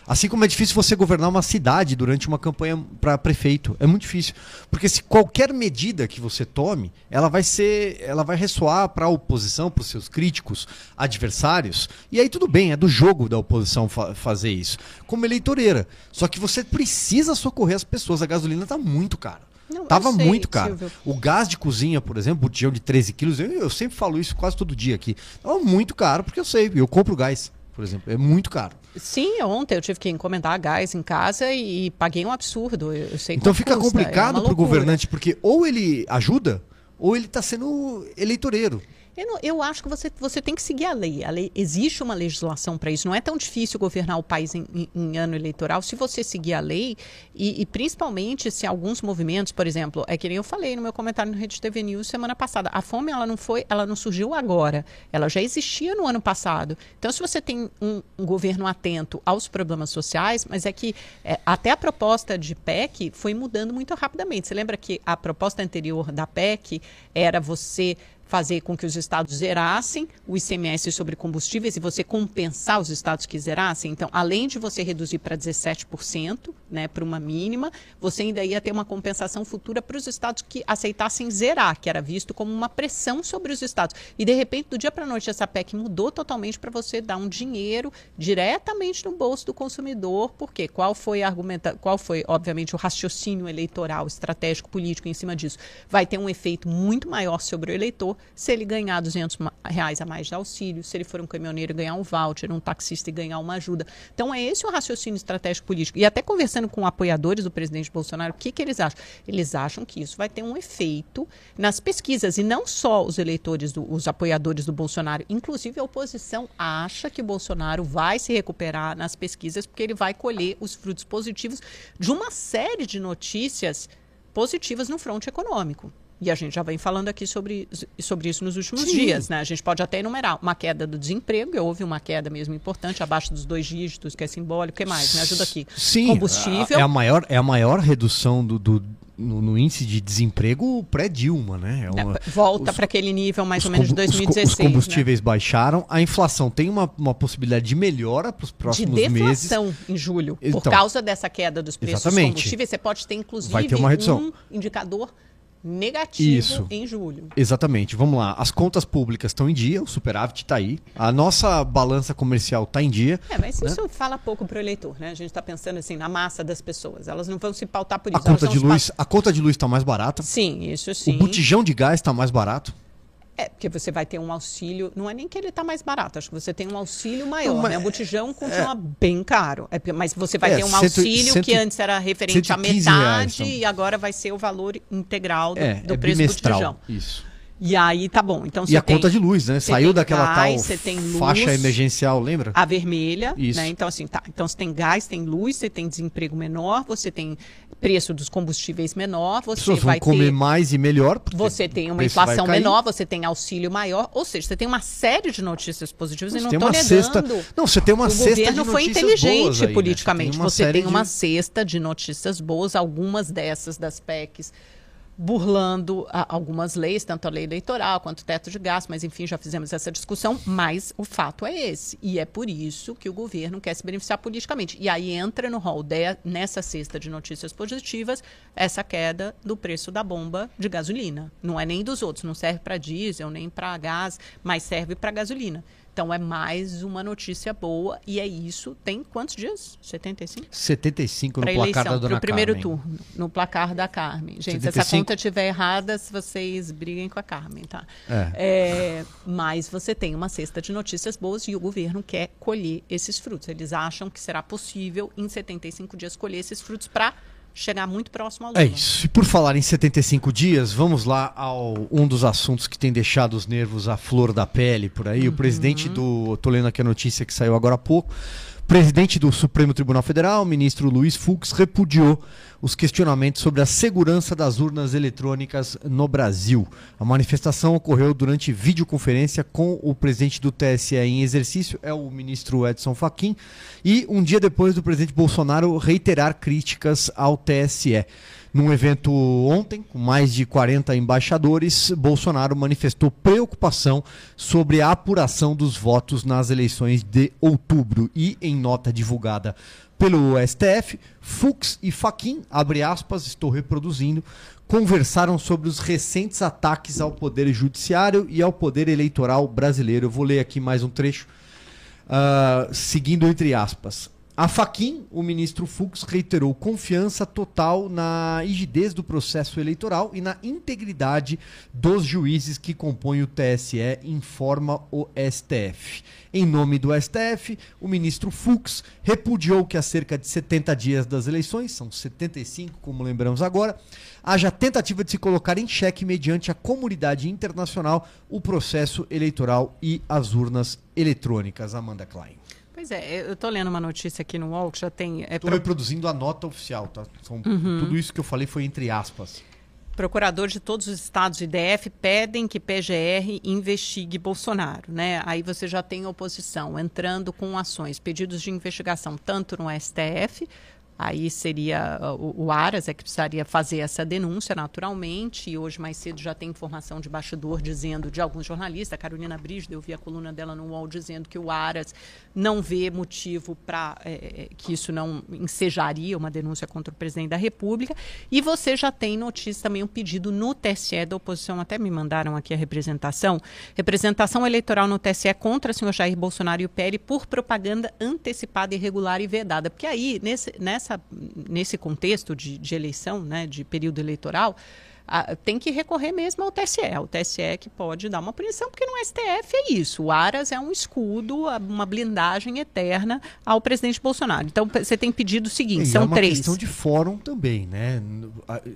Assim como é difícil você governar uma cidade durante uma campanha para prefeito. É muito difícil. Porque se qualquer medida que você tome, ela vai ser. ela vai ressoar para a oposição, para os seus críticos, adversários. E aí tudo bem, é do jogo da oposição fa fazer isso. Como eleitoreira. Só que você precisa socorrer as pessoas. A gasolina está muito cara. Não, Tava sei, muito caro. Silvio. O gás de cozinha, por exemplo, botijão de 13 quilos, eu, eu, sempre falo isso quase todo dia aqui. Tava muito caro, porque eu sei, eu compro gás, por exemplo. É muito caro. Sim, ontem eu tive que encomendar gás em casa e paguei um absurdo. Eu sei então fica custa, é complicado é para o governante, porque ou ele ajuda, ou ele está sendo eleitoreiro. Eu, não, eu, acho que você, você tem que seguir a lei. a lei. Existe uma legislação para isso. Não é tão difícil governar o país em, em, em ano eleitoral se você seguir a lei e, e, principalmente se alguns movimentos, por exemplo, é que nem eu falei no meu comentário no Rede TV News semana passada. A fome ela não foi, ela não surgiu agora. Ela já existia no ano passado. Então, se você tem um, um governo atento aos problemas sociais, mas é que é, até a proposta de PEC foi mudando muito rapidamente. Você lembra que a proposta anterior da PEC era você fazer com que os estados zerassem o ICMS sobre combustíveis e você compensar os estados que zerassem. Então, além de você reduzir para 17%, né, para uma mínima, você ainda ia ter uma compensação futura para os estados que aceitassem zerar, que era visto como uma pressão sobre os estados. E de repente, do dia para a noite, essa PEC mudou totalmente para você dar um dinheiro diretamente no bolso do consumidor. Por quê? Qual foi a argumenta, qual foi, obviamente, o raciocínio eleitoral, estratégico, político em cima disso? Vai ter um efeito muito maior sobre o eleitor se ele ganhar 200 reais a mais de auxílio, se ele for um caminhoneiro ganhar um voucher, um taxista e ganhar uma ajuda. Então é esse o raciocínio estratégico político. E até conversando com apoiadores do presidente Bolsonaro, o que, que eles acham? Eles acham que isso vai ter um efeito nas pesquisas e não só os eleitores, do, os apoiadores do Bolsonaro, inclusive a oposição acha que o Bolsonaro vai se recuperar nas pesquisas porque ele vai colher os frutos positivos de uma série de notícias positivas no fronte econômico. E a gente já vem falando aqui sobre, sobre isso nos últimos Sim. dias, né? A gente pode até enumerar uma queda do desemprego, houve uma queda mesmo importante, abaixo dos dois dígitos, que é simbólico. O que mais? Me ajuda aqui. Sim, Combustível. É a maior, é a maior redução do, do no, no, índice de desemprego pré-Dilma, né? É uma, Volta para aquele nível mais ou menos de 2016. Os, combustíveis né? baixaram, a inflação tem uma, uma possibilidade de melhora para os próximos meses. De deflação meses. em julho. Então, por causa dessa queda dos preços exatamente. dos combustíveis, você pode ter inclusive Vai ter uma redução. um indicador negativo Isso. em julho. Exatamente. Vamos lá. As contas públicas estão em dia, o superávit está aí. A nossa balança comercial está em dia. É, mas né? isso fala pouco para o eleitor, né? A gente está pensando assim na massa das pessoas. Elas não vão se pautar por isso. A conta de luz, a conta de luz está mais barata. Sim, isso sim. O botijão de gás está mais barato. É, porque você vai ter um auxílio, não é nem que ele está mais barato, acho que você tem um auxílio maior, não, né? O botijão continua é, bem caro, é, mas você vai é, ter um auxílio cento, que antes era referente à metade reais, então. e agora vai ser o valor integral do, é, do é preço do botijão. Isso. E aí tá bom. Então, e a tem, conta de luz, né? Saiu daquela gás, tal luz, faixa emergencial, lembra? A vermelha. Isso. Né? Então, assim, tá. Então você tem gás, tem luz, você tem desemprego menor, você tem preço dos combustíveis menor, você Pessoas vai vão comer ter, mais e melhor. Você tem uma inflação menor, você tem auxílio maior. Ou seja, você tem uma série de notícias positivas você e não estou negando. Cesta, não, você tem uma o cesta governo de foi inteligente aí, né? politicamente. Né? Você tem, você tem uma de... cesta de notícias boas, algumas dessas das PECs burlando a, algumas leis, tanto a lei eleitoral quanto o teto de gastos, mas enfim, já fizemos essa discussão, mas o fato é esse. E é por isso que o governo quer se beneficiar politicamente. E aí entra no rol de, nessa cesta de notícias positivas essa queda do preço da bomba de gasolina. Não é nem dos outros, não serve para diesel, nem para gás, mas serve para gasolina. Então é mais uma notícia boa e é isso. Tem quantos dias? 75? 75 no pra placar eleição, da dona primeiro Carmen. turno, no placar da Carmen. Gente, 75? se essa conta estiver errada, se vocês briguem com a Carmen, tá? É. É, mas você tem uma cesta de notícias boas e o governo quer colher esses frutos. Eles acham que será possível, em 75 dias, colher esses frutos para chegar muito próximo ao Lula. É isso. E por falar em 75 dias, vamos lá ao um dos assuntos que tem deixado os nervos à flor da pele por aí. Uhum. O presidente do. Tô lendo aqui a notícia que saiu agora há pouco. Presidente do Supremo Tribunal Federal, ministro Luiz Fux, repudiou os questionamentos sobre a segurança das urnas eletrônicas no Brasil. A manifestação ocorreu durante videoconferência com o presidente do TSE em exercício, é o ministro Edson Fachin, e um dia depois do presidente Bolsonaro reiterar críticas ao TSE. Num evento ontem, com mais de 40 embaixadores, Bolsonaro manifestou preocupação sobre a apuração dos votos nas eleições de outubro e, em nota divulgada pelo STF, Fux e Faquin, abre aspas, estou reproduzindo, conversaram sobre os recentes ataques ao Poder Judiciário e ao Poder Eleitoral brasileiro. Eu vou ler aqui mais um trecho, uh, seguindo entre aspas. A Faquin, o ministro Fux, reiterou confiança total na rigidez do processo eleitoral e na integridade dos juízes que compõem o TSE, informa o STF. Em nome do STF, o ministro Fux repudiou que há cerca de 70 dias das eleições, são 75, como lembramos agora, haja tentativa de se colocar em xeque mediante a comunidade internacional o processo eleitoral e as urnas eletrônicas. Amanda Klein. Pois é, eu estou lendo uma notícia aqui no UOL que já tem. Estou é, reproduzindo a nota oficial, tá? São, uhum. Tudo isso que eu falei foi entre aspas. Procurador de todos os estados de DF pedem que PGR investigue Bolsonaro, né? Aí você já tem oposição entrando com ações, pedidos de investigação tanto no STF Aí seria o, o, Aras é que precisaria fazer essa denúncia naturalmente. E hoje mais cedo já tem informação de bastidor dizendo de alguns jornalistas, a Carolina Brígida, eu vi a coluna dela no UOL dizendo que o Aras não vê motivo para é, é, que isso não ensejaria uma denúncia contra o presidente da República. E você já tem notícia também um pedido no TSE da oposição, até me mandaram aqui a representação, representação eleitoral no TSE contra o senhor Jair Bolsonaro e o PL por propaganda antecipada, irregular e vedada. Porque aí, nesse, nessa nessa, nesse contexto de, de eleição, né, de período eleitoral, a, tem que recorrer mesmo ao TSE. O TSE que pode dar uma punição, porque no STF é isso. O Aras é um escudo, uma blindagem eterna ao presidente Bolsonaro. Então você tem pedido o seguinte: e são é uma três. questão de fórum também, né?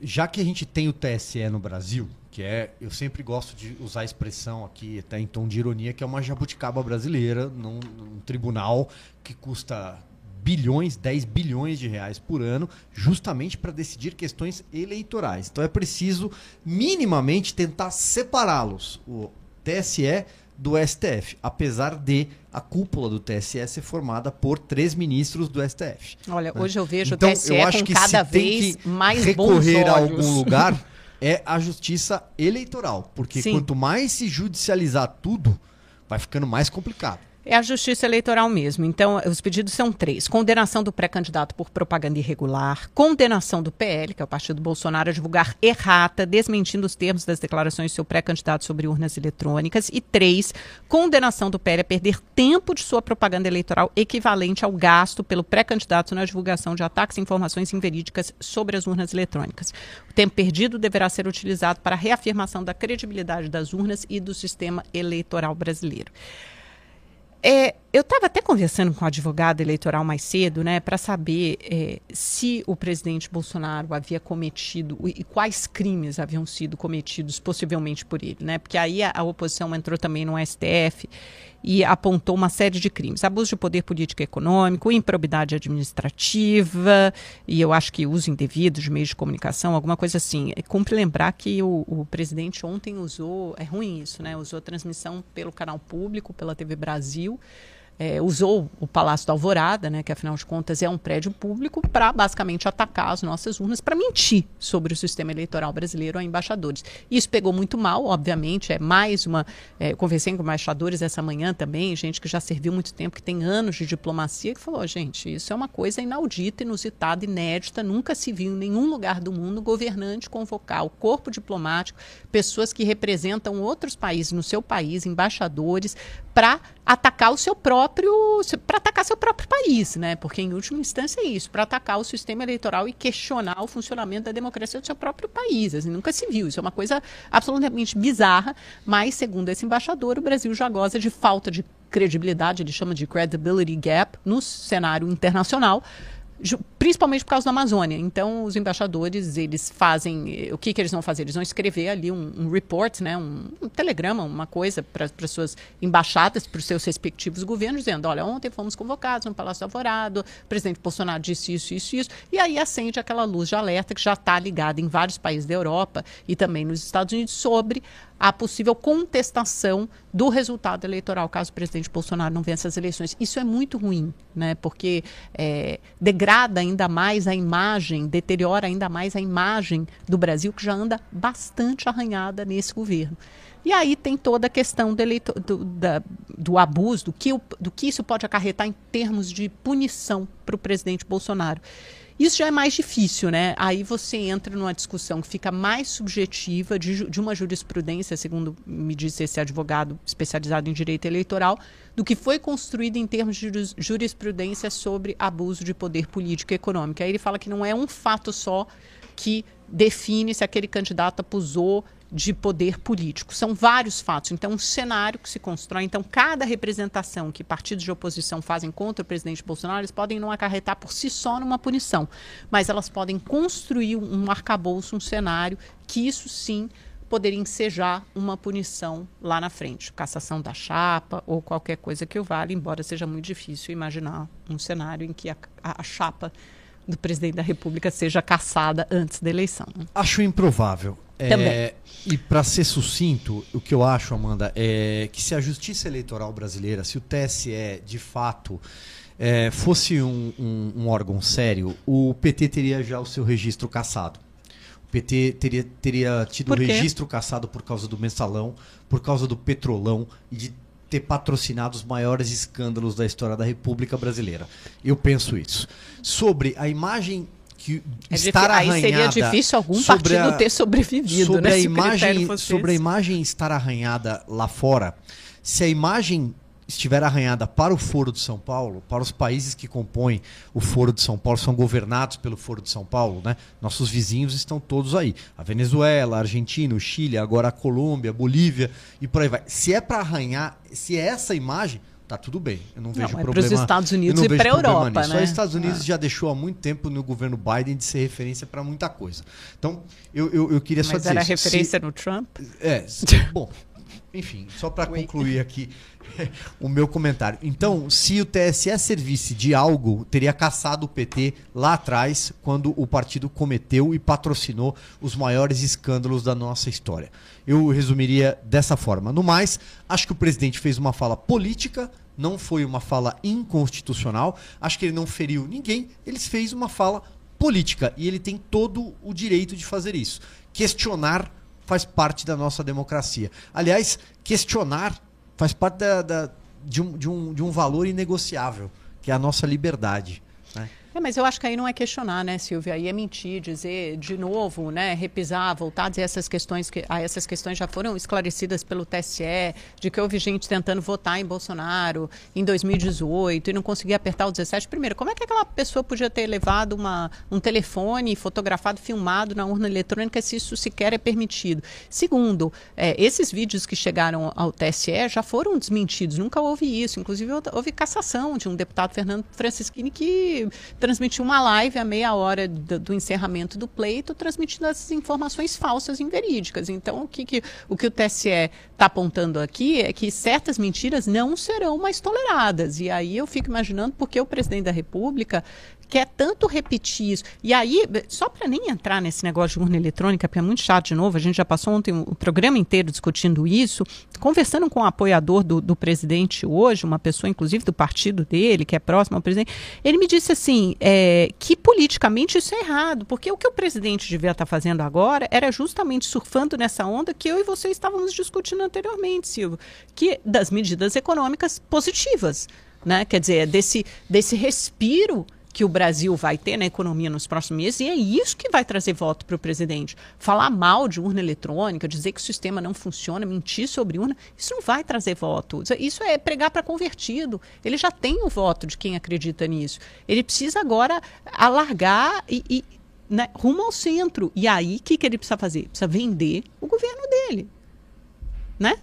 Já que a gente tem o TSE no Brasil, que é, eu sempre gosto de usar a expressão aqui, até em tom de ironia, que é uma jabuticaba brasileira num, num tribunal que custa bilhões, 10 bilhões de reais por ano, justamente para decidir questões eleitorais. Então é preciso minimamente tentar separá-los, o TSE do STF, apesar de a cúpula do TSE ser formada por três ministros do STF. Olha, né? hoje eu vejo então, o TSE eu acho com que cada vez mais recorrer a algum lugar é a justiça eleitoral, porque Sim. quanto mais se judicializar tudo, vai ficando mais complicado. É a justiça eleitoral mesmo. Então, os pedidos são três: condenação do pré-candidato por propaganda irregular, condenação do PL, que é o partido Bolsonaro, a divulgar errata, desmentindo os termos das declarações do seu pré-candidato sobre urnas eletrônicas, e três, condenação do PL a perder tempo de sua propaganda eleitoral equivalente ao gasto pelo pré-candidato na divulgação de ataques e informações inverídicas sobre as urnas eletrônicas. O tempo perdido deverá ser utilizado para a reafirmação da credibilidade das urnas e do sistema eleitoral brasileiro. É, eu estava até conversando com o advogado eleitoral mais cedo, né, para saber é, se o presidente Bolsonaro havia cometido e quais crimes haviam sido cometidos possivelmente por ele, né? Porque aí a, a oposição entrou também no STF e apontou uma série de crimes: abuso de poder político e econômico, improbidade administrativa e eu acho que uso indevido de meios de comunicação, alguma coisa assim. É, cumpre lembrar que o, o presidente ontem usou, é ruim isso, né? Usou transmissão pelo canal público, pela TV Brasil é, usou o Palácio da Alvorada, né, que afinal de contas é um prédio público, para basicamente atacar as nossas urnas, para mentir sobre o sistema eleitoral brasileiro a embaixadores. Isso pegou muito mal, obviamente, é mais uma. É, conversei com embaixadores essa manhã também, gente que já serviu muito tempo, que tem anos de diplomacia, que falou: gente, isso é uma coisa inaudita, inusitada, inédita, nunca se viu em nenhum lugar do mundo governante convocar o corpo diplomático, pessoas que representam outros países no seu país, embaixadores, para atacar o seu próprio, para atacar seu próprio país, né? Porque em última instância é isso, para atacar o sistema eleitoral e questionar o funcionamento da democracia do seu próprio país. Assim, nunca se viu. Isso é uma coisa absolutamente bizarra, mas segundo esse embaixador, o Brasil já goza de falta de credibilidade, ele chama de credibility gap no cenário internacional principalmente por causa da Amazônia. Então, os embaixadores, eles fazem, o que, que eles vão fazer? Eles vão escrever ali um, um report, né, um, um telegrama, uma coisa para as suas embaixadas, para os seus respectivos governos, dizendo, olha, ontem fomos convocados no Palácio Alvorado, o presidente Bolsonaro disse isso, isso, isso, e aí acende aquela luz de alerta que já está ligada em vários países da Europa e também nos Estados Unidos sobre a possível contestação do resultado eleitoral, caso o presidente Bolsonaro não vença as eleições. Isso é muito ruim, né? porque é, degrada ainda mais a imagem, deteriora ainda mais a imagem do Brasil, que já anda bastante arranhada nesse governo. E aí tem toda a questão do, do, da, do abuso, do que, do que isso pode acarretar em termos de punição para o presidente Bolsonaro. Isso já é mais difícil, né? Aí você entra numa discussão que fica mais subjetiva de, de uma jurisprudência, segundo me disse esse advogado especializado em direito eleitoral, do que foi construído em termos de jurisprudência sobre abuso de poder político e econômico. Aí ele fala que não é um fato só que define se aquele candidato abusou de poder político. São vários fatos. Então, um cenário que se constrói. Então, cada representação que partidos de oposição fazem contra o presidente Bolsonaro, eles podem não acarretar por si só numa punição, mas elas podem construir um arcabouço, um cenário que isso sim poderia ensejar uma punição lá na frente, cassação da chapa ou qualquer coisa que o vale, embora seja muito difícil imaginar um cenário em que a, a, a chapa do presidente da República seja cassada antes da eleição. Né? Acho improvável. Também. É, e para ser sucinto, o que eu acho, Amanda, é que se a Justiça Eleitoral brasileira, se o TSE de fato é, fosse um, um, um, órgão sério, o PT teria já o seu registro cassado. O PT teria, teria tido o registro cassado por causa do mensalão, por causa do petrolão e de ter patrocinado os maiores escândalos da história da República Brasileira. Eu penso isso. Sobre a imagem que é estar arranhada. Aí seria difícil algum partido a, ter sobrevivido, sobre né? A imagem, sobre a imagem estar arranhada lá fora, se a imagem estiver arranhada para o Foro de São Paulo, para os países que compõem o Foro de São Paulo, são governados pelo Foro de São Paulo, né? Nossos vizinhos estão todos aí. A Venezuela, a Argentina, o Chile, agora a Colômbia, a Bolívia e por aí vai. Se é para arranhar, se é essa imagem, tá tudo bem. Eu não vejo não, é problema. Para os Estados Unidos e para a Europa, nisso. né? Só os Estados Unidos ah. já deixou há muito tempo no governo Biden de ser referência para muita coisa. Então, eu, eu, eu queria Mas só dizer. Mas era referência se... no Trump? É, bom. Enfim, só para concluir aqui o meu comentário. Então, se o TSE servisse de algo, teria caçado o PT lá atrás, quando o partido cometeu e patrocinou os maiores escândalos da nossa história. Eu resumiria dessa forma. No mais, acho que o presidente fez uma fala política, não foi uma fala inconstitucional. Acho que ele não feriu ninguém, ele fez uma fala política e ele tem todo o direito de fazer isso. Questionar faz parte da nossa democracia. Aliás, questionar faz parte da, da, de, um, de, um, de um valor inegociável, que é a nossa liberdade. Né? É, mas eu acho que aí não é questionar, né, Silvia? Aí é mentir, dizer de novo, né, repisar, voltar a dizer essas questões que a essas questões já foram esclarecidas pelo TSE, de que houve gente tentando votar em Bolsonaro em 2018 e não conseguia apertar o 17. Primeiro, como é que aquela pessoa podia ter levado uma, um telefone fotografado, filmado na urna eletrônica se isso sequer é permitido? Segundo, é, esses vídeos que chegaram ao TSE já foram desmentidos, nunca houve isso. Inclusive, houve cassação de um deputado, Fernando Francischini, que transmitiu uma live a meia hora do, do encerramento do pleito, transmitindo essas informações falsas e inverídicas. Então, o que, que o, que o TSE está apontando aqui é que certas mentiras não serão mais toleradas. E aí eu fico imaginando porque o presidente da República quer tanto repetir isso. E aí, só para nem entrar nesse negócio de urna eletrônica, porque é muito chato de novo, a gente já passou ontem o programa inteiro discutindo isso, conversando com um apoiador do, do presidente hoje, uma pessoa inclusive do partido dele, que é próximo ao presidente, ele me disse assim, é, que politicamente isso é errado, porque o que o presidente devia estar tá fazendo agora era justamente surfando nessa onda que eu e você estávamos discutindo anteriormente, Silvio, que das medidas econômicas positivas. Né? Quer dizer, desse, desse respiro que o Brasil vai ter na economia nos próximos meses, e é isso que vai trazer voto para o presidente. Falar mal de urna eletrônica, dizer que o sistema não funciona, mentir sobre urna, isso não vai trazer voto. Isso é pregar para convertido. Ele já tem o voto de quem acredita nisso. Ele precisa agora alargar e, e né, rumo ao centro. E aí, o que, que ele precisa fazer? Precisa vender o governo dele. Né?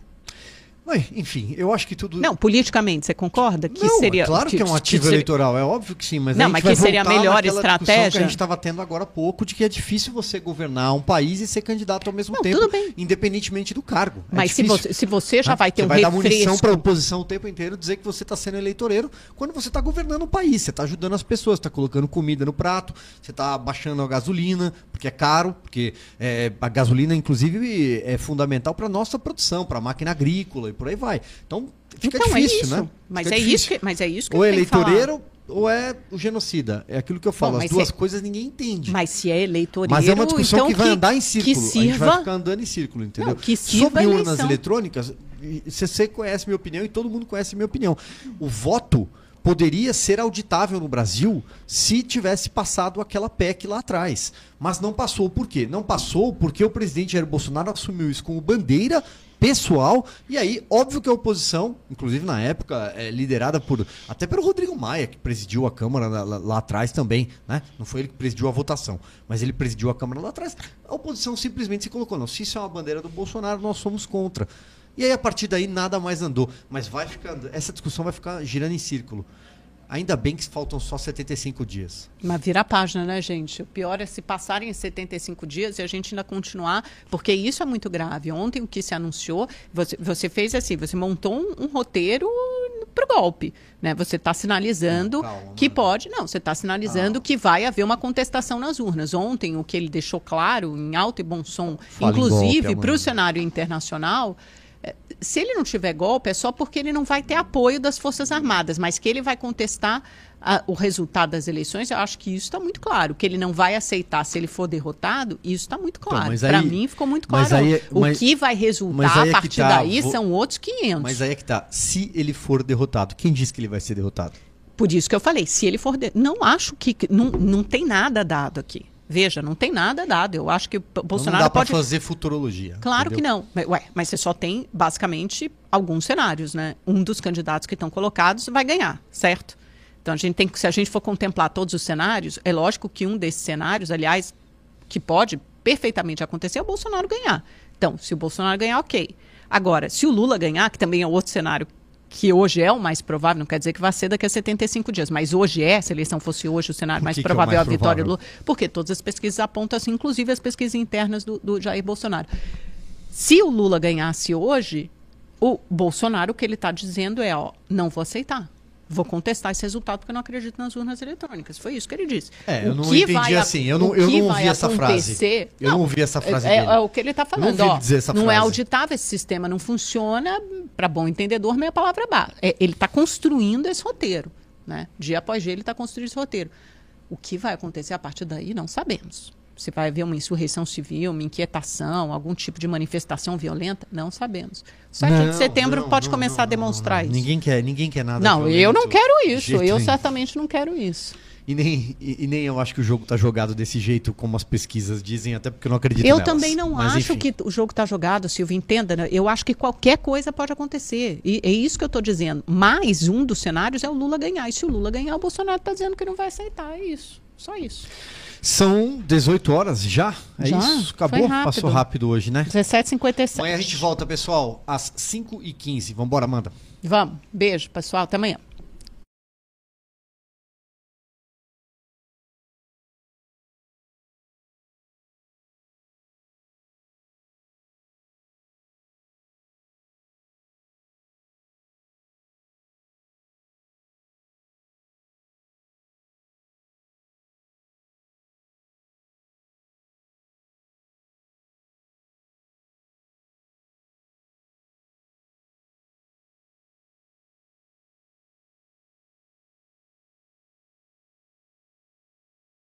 Enfim, eu acho que tudo. Não, politicamente, você concorda que não, seria. É claro que, que é um ativo seria... eleitoral, é óbvio que sim, mas não, mas que seria a melhor estratégia. que a gente estava tendo agora há pouco de que é difícil você governar um país e ser candidato ao mesmo não, tempo, tudo bem. independentemente do cargo. É mas se, você, se você já vai ter você um vai refresco... dar munição para a oposição o tempo inteiro dizer que você está sendo eleitoreiro quando você está governando o país, você está ajudando as pessoas, está colocando comida no prato, você está baixando a gasolina porque é caro, porque é, a gasolina inclusive é fundamental para nossa produção, para a máquina agrícola e por aí vai. Então fica então, difícil, é isso. né? Mas fica é, difícil. isso que, mas é isso que ou é que eleitoreiro ou é o genocida. É aquilo que eu falo. Bom, As duas é... coisas ninguém entende. Mas se é eleitoreiro, Mas é uma discussão então que vai andar em círculo. Que sirva... A gente vai ficar andando em círculo, entendeu? Não, que Sobre urnas eletrônicas, você conhece minha opinião e todo mundo conhece minha opinião. O voto poderia ser auditável no Brasil se tivesse passado aquela PEC lá atrás. Mas não passou. Por quê? Não passou porque o presidente Jair Bolsonaro assumiu isso como bandeira pessoal. E aí, óbvio que a oposição, inclusive na época, é, liderada por até pelo Rodrigo Maia, que presidiu a Câmara lá, lá, atrás também, né? Não foi ele que presidiu a votação, mas ele presidiu a Câmara lá atrás. A oposição simplesmente se colocou, não, se isso é uma bandeira do Bolsonaro, nós somos contra. E aí, a partir daí, nada mais andou. Mas vai ficando, essa discussão vai ficar girando em círculo. Ainda bem que faltam só 75 dias. Mas vira a página, né, gente? O pior é se passarem 75 dias e a gente ainda continuar, porque isso é muito grave. Ontem o que se anunciou, você, você fez assim, você montou um, um roteiro para o golpe. Né? Você está sinalizando calma, que pode. Não, você está sinalizando que vai haver uma contestação nas urnas. Ontem, o que ele deixou claro, em alto e bom som, Fala inclusive para o cenário internacional, se ele não tiver golpe, é só porque ele não vai ter apoio das Forças Armadas, mas que ele vai contestar ah, o resultado das eleições, eu acho que isso está muito claro. Que ele não vai aceitar se ele for derrotado, isso está muito claro. mas Para mim ficou muito claro. aí é- o mas- que vai resultar é a partir tá, daí vou- são outros 500. Mas aí é que tá. Se ele for derrotado, quem disse que ele vai ser derrotado? Por isso que eu falei, se ele for. de- Não acho que. que- Não, não tem nada dado aqui. Veja, não tem nada dado. Eu acho que o Então Bolsonaro não dá pode. fazer futurologia. Claro que entendeu? não. Mas, Ué, mas você só tem, basicamente, alguns cenários, né? Um dos candidatos que estão colocados vai ganhar, certo? Então, a gente tem que, se a gente for contemplar todos os cenários, é lógico que um desses cenários, aliás, que pode perfeitamente acontecer, é o Bolsonaro ganhar. Então, se o Bolsonaro ganhar, ok. Agora, se o Lula ganhar, que também é outro cenário que hoje é o mais provável, não quer dizer que vai ser daqui a 75 dias, mas hoje é, se a eleição fosse hoje, o cenário mais que que é o provável é a mais vitória do provável? Lula, porque todas as pesquisas apontam assim, inclusive as pesquisas internas do, do Jair Bolsonaro. Se o Lula ganhasse hoje, o Bolsonaro, o que ele está dizendo é, ó, não vou aceitar. Vou contestar esse resultado porque eu não acredito nas urnas eletrônicas. Foi isso que ele disse. É, eu O não entendi assim, eu não- eu não ouvi essa frase. acontecer- Eu não ouvi essa frase é, dele. é o que ele está não falando. ele ó, essa não é frase. auditável, esse sistema não funciona. Para bom entendedor, meia palavra baixa. É, ele está construindo esse roteiro. Né? Dia após dia, ele está construindo esse roteiro. O que vai acontecer a partir daí, não sabemos. Se vai haver uma insurreição civil, uma inquietação, algum tipo de manifestação violenta, não sabemos. 7 de Não, setembro não, pode não, começar não, a demonstrar isso. Ninguém quer, ninguém quer nada. Não, eu não violento, quero de isso. Eu nenhum. certamente não quero isso. E nem, e, e nem eu acho que o jogo tá jogado desse jeito, como as pesquisas dizem, até porque eu não acredito Eu nelas. também não Mas, acho enfim. que o jogo está jogado, Silvio, entenda. né? Eu acho que qualquer coisa pode acontecer. E é isso que eu estou dizendo. Mais um dos cenários é o Lula ganhar. E se o Lula ganhar, o Bolsonaro está dizendo que não vai aceitar. É isso. Só isso. São 18 horas já? É Já, isso? Acabou? rápido. Passou rápido hoje, né? 17h57. Amanhã a gente volta, pessoal, às 5h15. Vambora, Amanda. Vamos. Beijo, pessoal. Até amanhã.